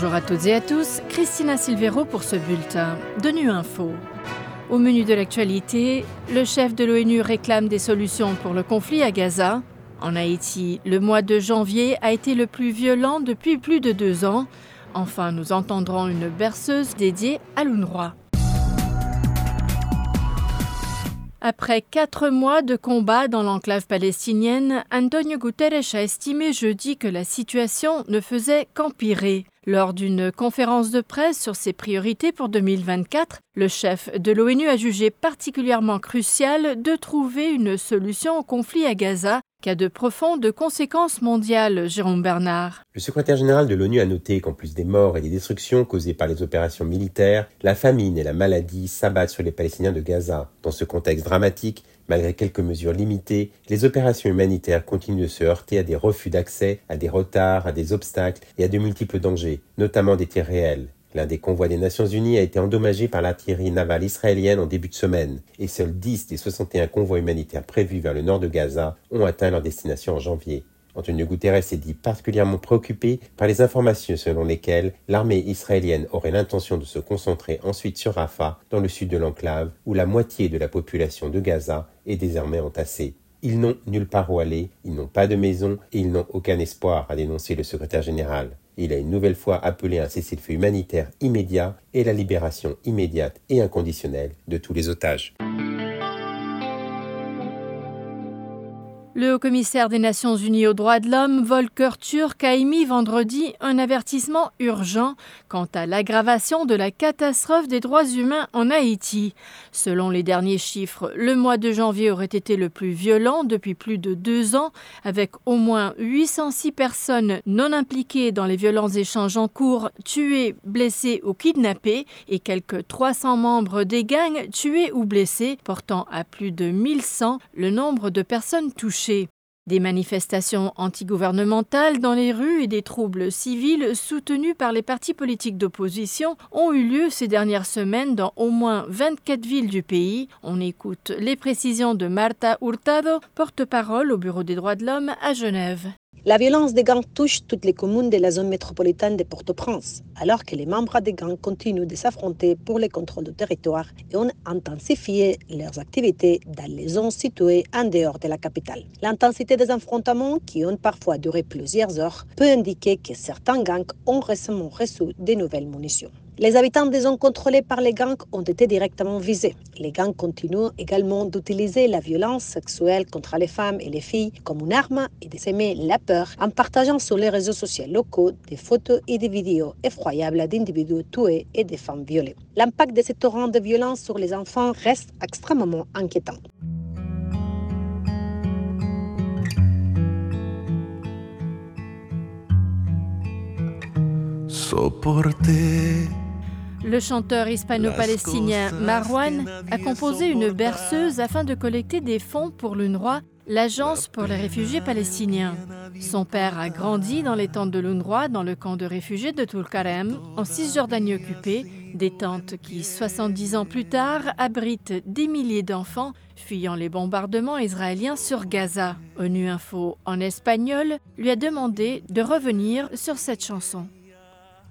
Bonjour à toutes et à tous, Christina Silvero pour ce bulletin de Nu Info. Au menu de l'actualité, le chef de l'ONU réclame des solutions pour le conflit à Gaza. En Haïti, le mois de janvier a été le plus violent depuis plus de deux ans. Enfin, nous entendrons une berceuse dédiée à l'UNRWA. Après quatre mois de combat dans l'enclave palestinienne, Antonio Guterres a estimé jeudi que la situation ne faisait qu'empirer. Lors d'une conférence de presse sur ses priorités pour 2024, le chef de l'ONU a jugé particulièrement crucial de trouver une solution au conflit à Gaza qui a de profondes conséquences mondiales, Jérôme Bernard. Le secrétaire général de l'ONU a noté qu'en plus des morts et des destructions causées par les opérations militaires, la famine et la maladie s'abattent sur les Palestiniens de Gaza. Dans ce contexte dramatique, Malgré quelques mesures limitées, les opérations humanitaires continuent de se heurter à des refus d'accès, à des retards, à des obstacles et à de multiples dangers, notamment des tirs réels. L'un des convois des Nations Unies a été endommagé par l'artillerie navale israélienne en début de semaine, et seuls 10 des 61 convois humanitaires prévus vers le nord de Gaza ont atteint leur destination en janvier. Antonio Guterres s'est dit particulièrement préoccupé par les informations selon lesquelles l'armée israélienne aurait l'intention de se concentrer ensuite sur Rafah, dans le sud de l'enclave, où la moitié de la population de Gaza est désormais entassée. Ils n'ont nulle part où aller, ils n'ont pas de maison et ils n'ont aucun espoir, a dénoncé le secrétaire général. Il a une nouvelle fois appelé un cessez-le-feu humanitaire immédiat et la libération immédiate et inconditionnelle de tous les otages. Le haut-commissaire des Nations Unies aux droits de l'homme, Volker Turk, a émis vendredi un avertissement urgent quant à l'aggravation de la catastrophe des droits humains en Haïti. Selon les derniers chiffres, le mois de janvier aurait été le plus violent depuis plus de deux ans, avec au moins 806 personnes non impliquées dans les violents échanges en cours tuées, blessées ou kidnappées, et quelques 300 membres des gangs tués ou blessés, portant à plus de 1100 le nombre de personnes touchées. Des manifestations antigouvernementales dans les rues et des troubles civils soutenus par les partis politiques d'opposition ont eu lieu ces dernières semaines dans au moins 24 villes du pays. On écoute les précisions de Marta Hurtado, porte-parole au Bureau des droits de l'homme à Genève. La violence des gangs touche toutes les communes de la zone métropolitaine de Port-au-Prince, alors que les membres des gangs continuent de s'affronter pour le contrôle du territoire et ont intensifié leurs activités dans les zones situées en dehors de la capitale. L'intensité des affrontements, qui ont parfois duré plusieurs heures, peut indiquer que certains gangs ont récemment reçu de nouvelles munitions. Les habitants des zones contrôlées par les gangs ont été directement visés. Les gangs continuent également d'utiliser la violence sexuelle contre les femmes et les filles comme une arme et de s'aimer la peur en partageant sur les réseaux sociaux locaux des photos et des vidéos effroyables d'individus tués et de femmes violées. L'impact de ce torrent de violence sur les enfants reste extrêmement inquiétant. Le chanteur hispano-palestinien Marwan a composé une berceuse afin de collecter des fonds pour l'UNRWA, l'Agence pour les réfugiés palestiniens. Son père a grandi dans les tentes de l'UNRWA dans le camp de réfugiés de Tulkarem, en Cisjordanie occupée, des tentes qui, 70 ans plus tard, abritent des milliers d'enfants fuyant les bombardements israéliens sur Gaza. ONU Info en espagnol lui a demandé de revenir sur cette chanson.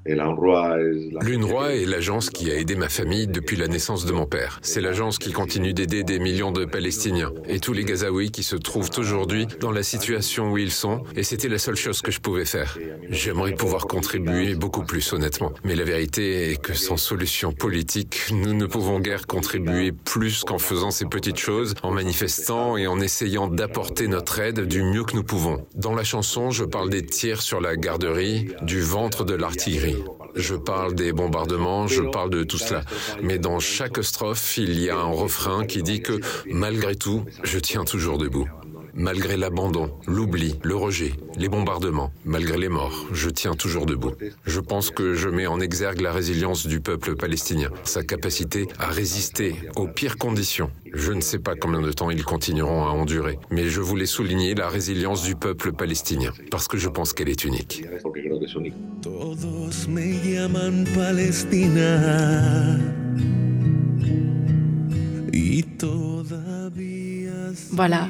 L'UNRWA est l'agence qui a aidé ma famille depuis la naissance de mon père. C'est l'agence qui continue d'aider des millions de Palestiniens et tous les Gazaouis qui se trouvent aujourd'hui dans la situation où ils sont, et c'était la seule chose que je pouvais faire. J'aimerais pouvoir contribuer beaucoup plus honnêtement, mais la vérité est que sans solution politique, nous ne pouvons guère contribuer plus qu'en faisant ces petites choses, en manifestant et en essayant d'apporter notre aide du mieux que nous pouvons. Dans la chanson, je parle des tirs sur la garderie, du ventre de l'artillerie. Je parle des bombardements, je parle de tout cela. Mais dans chaque strophe, il y a un refrain qui dit que malgré tout, je tiens toujours debout. Malgré l'abandon, l'oubli, le rejet, les bombardements, malgré les morts, je tiens toujours debout. Je pense que je mets en exergue la résilience du peuple palestinien, sa capacité à résister aux pires conditions. Je ne sais pas combien de temps ils continueront à endurer, mais je voulais souligner la résilience du peuple palestinien, parce que je pense qu'elle est unique. Voilà,